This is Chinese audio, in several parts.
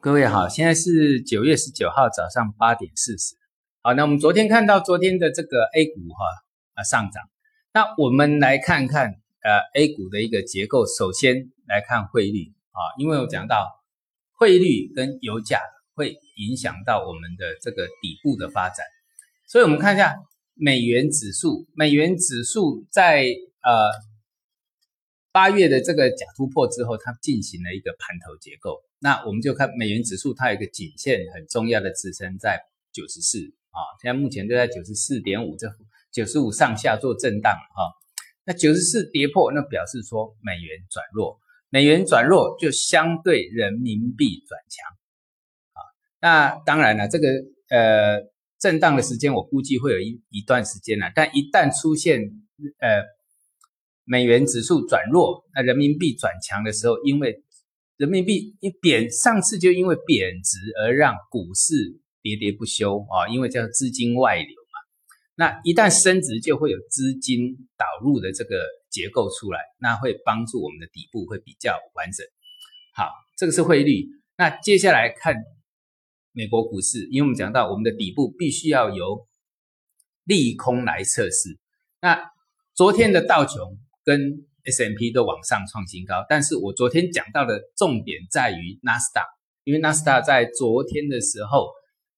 各位好，现在是九月十九号早上八点四十。好，那我们昨天看到昨天的这个 A 股哈啊上涨，那我们来看看呃 A 股的一个结构。首先来看汇率啊，因为我讲到汇率跟油价会影响到我们的这个底部的发展，所以我们看一下美元指数，美元指数在呃。八月的这个假突破之后，它进行了一个盘头结构。那我们就看美元指数，它有一个颈线很重要的支撑在九十四啊，现在目前都在九十四点五这九十五上下做震荡哈。那九十四跌破，那表示说美元转弱，美元转弱就相对人民币转强啊。那当然了，这个呃震荡的时间我估计会有一一段时间了，但一旦出现呃。美元指数转弱，那人民币转强的时候，因为人民币一贬，上次就因为贬值而让股市喋喋不休啊，因为叫资金外流嘛。那一旦升值，就会有资金导入的这个结构出来，那会帮助我们的底部会比较完整。好，这个是汇率。那接下来看美国股市，因为我们讲到我们的底部必须要由利空来测试。那昨天的道琼。跟 S M P 都往上创新高，但是我昨天讲到的重点在于纳斯达，因为纳斯达在昨天的时候，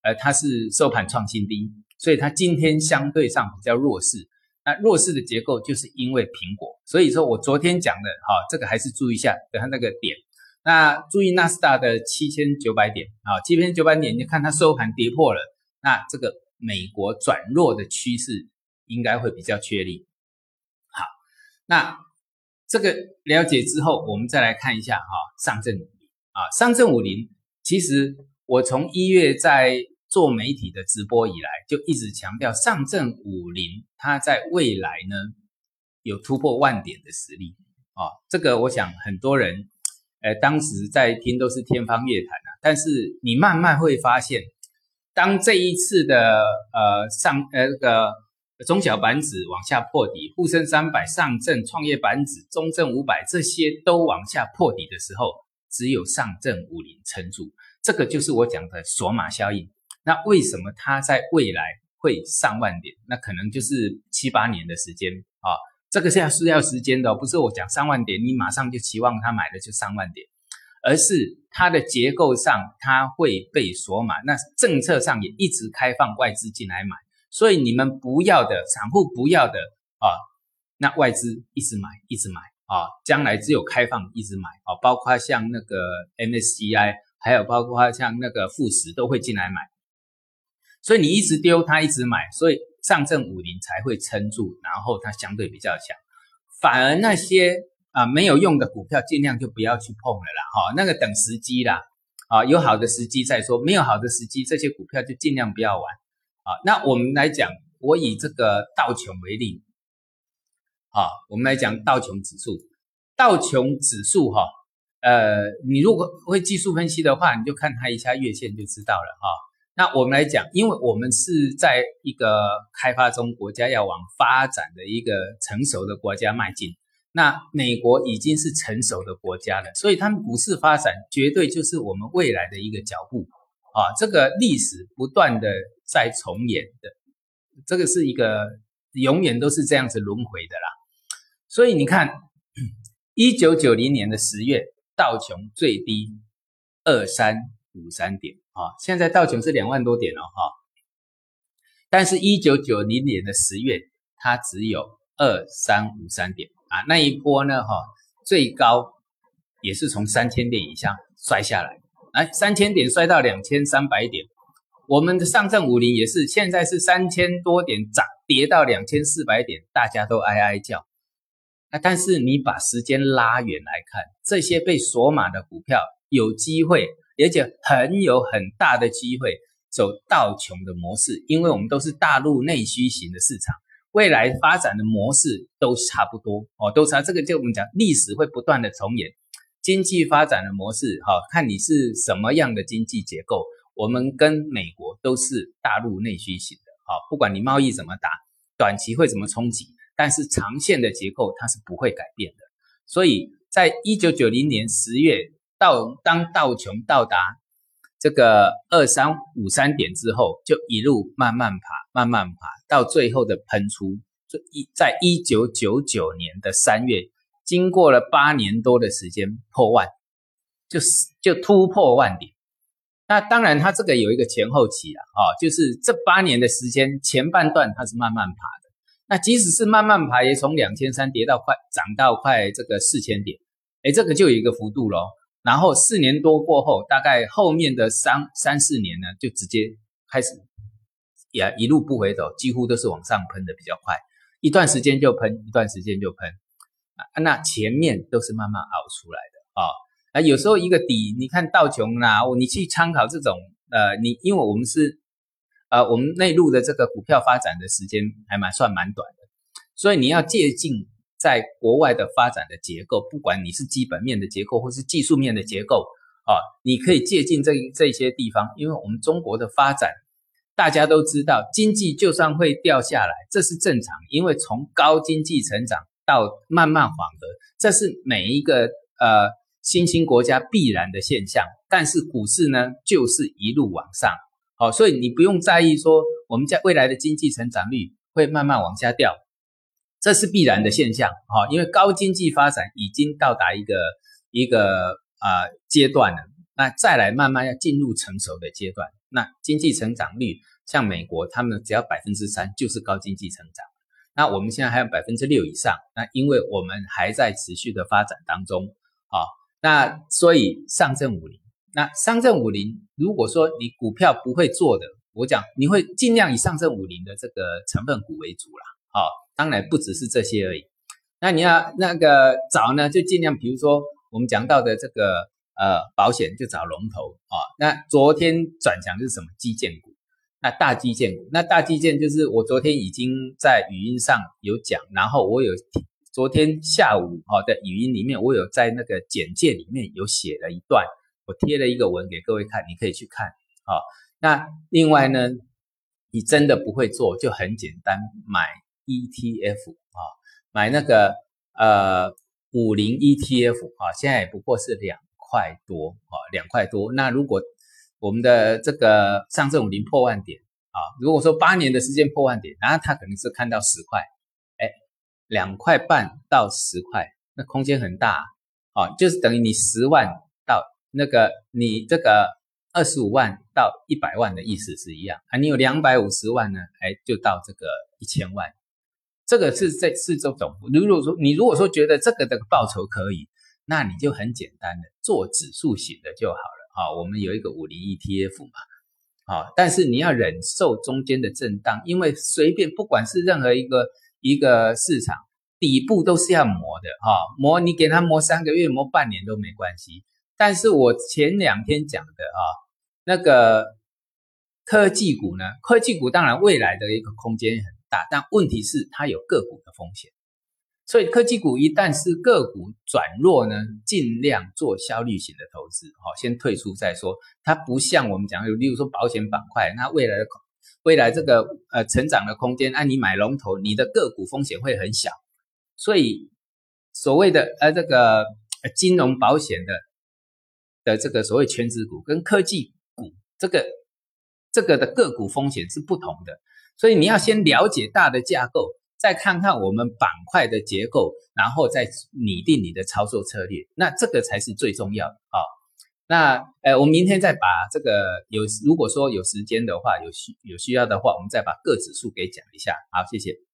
呃，它是收盘创新低，所以它今天相对上比较弱势。那弱势的结构就是因为苹果，所以说我昨天讲的哈，这个还是注意一下，等下那个点。那注意纳斯达的七千九百点啊，七千九百点，你看它收盘跌破了，那这个美国转弱的趋势应该会比较确立。好那这个了解之后，我们再来看一下哈，上证五零啊，上证五零，其实我从一月在做媒体的直播以来，就一直强调上证五零，它在未来呢有突破万点的实力啊。这个我想很多人，呃，当时在听都是天方夜谭啊。但是你慢慢会发现，当这一次的呃上呃那个。中小板指往下破底，沪深三百、上证、创业板指、中证五百这些都往下破底的时候，只有上证五零撑住。这个就是我讲的索马效应。那为什么它在未来会上万点？那可能就是七八年的时间啊。这个是要是要时间的，不是我讲上万点，你马上就期望它买的就上万点，而是它的结构上它会被锁码。那政策上也一直开放外资进来买。所以你们不要的散户不要的啊，那外资一直买一直买啊，将来只有开放一直买啊，包括像那个 MSCI，还有包括像那个富时都会进来买。所以你一直丢，他一直买，所以上证五零才会撑住，然后它相对比较强。反而那些啊没有用的股票，尽量就不要去碰了啦，哈，那个等时机啦，啊，有好的时机再说，没有好的时机，这些股票就尽量不要玩。啊，那我们来讲，我以这个道琼为例，啊，我们来讲道琼指数，道琼指数哈，呃，你如果会技术分析的话，你就看它一下月线就知道了哈。那我们来讲，因为我们是在一个开发中国家要往发展的一个成熟的国家迈进，那美国已经是成熟的国家了，所以他们股市发展绝对就是我们未来的一个脚步。啊，这个历史不断的在重演的，这个是一个永远都是这样子轮回的啦。所以你看，一九九零年的十月，道琼最低二三五三点啊，现在道琼是两万多点了哈。但是，一九九零年的十月，它只有二三五三点啊，那一波呢哈，最高也是从三千点以下摔下来。哎，三千点摔到两千三百点，我们的上证五零也是，现在是三千多点涨跌到两千四百点，大家都哀哀叫。那但是你把时间拉远来看，这些被锁码的股票有机会，而且很有很大的机会走道穷的模式，因为我们都是大陆内需型的市场，未来发展的模式都差不多哦，都差。这个就我们讲历史会不断的重演。经济发展的模式，哈，看你是什么样的经济结构。我们跟美国都是大陆内需型的，哈，不管你贸易怎么打，短期会怎么冲击，但是长线的结构它是不会改变的。所以在一九九零年十月到当道琼到达这个二三五三点之后，就一路慢慢爬，慢慢爬，到最后的喷出，就一在一九九九年的三月，经过了八年多的时间破万，就是就突破万点。那当然，它这个有一个前后期啊，哦，就是这八年的时间前半段它是慢慢爬的。那即使是慢慢爬，也从两千三跌到快涨到快这个四千点，哎，这个就有一个幅度咯。然后四年多过后，大概后面的三三四年呢，就直接开始也一路不回头，几乎都是往上喷的比较快，一段时间就喷，一段时间就喷。啊那前面都是慢慢熬出来的啊。啊，有时候一个底，你看道琼啦，你去参考这种，呃，你因为我们是，呃，我们内陆的这个股票发展的时间还蛮算蛮短的，所以你要借鉴在国外的发展的结构，不管你是基本面的结构或是技术面的结构，啊，你可以借鉴这这些地方，因为我们中国的发展，大家都知道，经济就算会掉下来，这是正常，因为从高经济成长到慢慢缓和，这是每一个呃。新兴国家必然的现象，但是股市呢，就是一路往上，好，所以你不用在意说我们在未来的经济成长率会慢慢往下掉，这是必然的现象，哈，因为高经济发展已经到达一个一个啊阶段了，那再来慢慢要进入成熟的阶段，那经济成长率像美国，他们只要百分之三就是高经济成长，那我们现在还有百分之六以上，那因为我们还在持续的发展当中，啊。那所以上证五零，那上证五零，如果说你股票不会做的，我讲你会尽量以上证五零的这个成分股为主啦。好，当然不只是这些而已。那你要那个找呢，就尽量比如说我们讲到的这个呃保险，就找龙头啊。那昨天转强是什么基建股？那大基建，那大基建就是我昨天已经在语音上有讲，然后我有。昨天下午哈的语音里面，我有在那个简介里面有写了一段，我贴了一个文给各位看，你可以去看。好，那另外呢，你真的不会做，就很简单，买 ETF 啊，买那个呃五零 ETF 啊，现在也不过是两块多啊，两块多。那如果我们的这个上证五零破万点啊，如果说八年的时间破万点，然后他可能是看到十块。哎两块半到十块，那空间很大啊，就是等于你十万到那个你这个二十五万到一百万的意思是一样啊。你有两百五十万呢，哎，就到这个一千万，这个是这是这种。如果说你如果说觉得这个的报酬可以，那你就很简单的做指数型的就好了啊。我们有一个五零 ETF 嘛，啊，但是你要忍受中间的震荡，因为随便不管是任何一个。一个市场底部都是要磨的哈，磨你给它磨三个月、磨半年都没关系。但是我前两天讲的啊，那个科技股呢，科技股当然未来的一个空间很大，但问题是它有个股的风险。所以科技股一旦是个股转弱呢，尽量做效率型的投资，好，先退出再说。它不像我们讲，例如说保险板块，那未来的。未来这个呃成长的空间，按你买龙头，你的个股风险会很小，所以所谓的呃这个金融保险的的这个所谓全职股跟科技股这个这个的个股风险是不同的，所以你要先了解大的架构，再看看我们板块的结构，然后再拟定你的操作策略，那这个才是最重要的啊。那，呃，我们明天再把这个有，如果说有时间的话，有需有需要的话，我们再把各指数给讲一下。好，谢谢。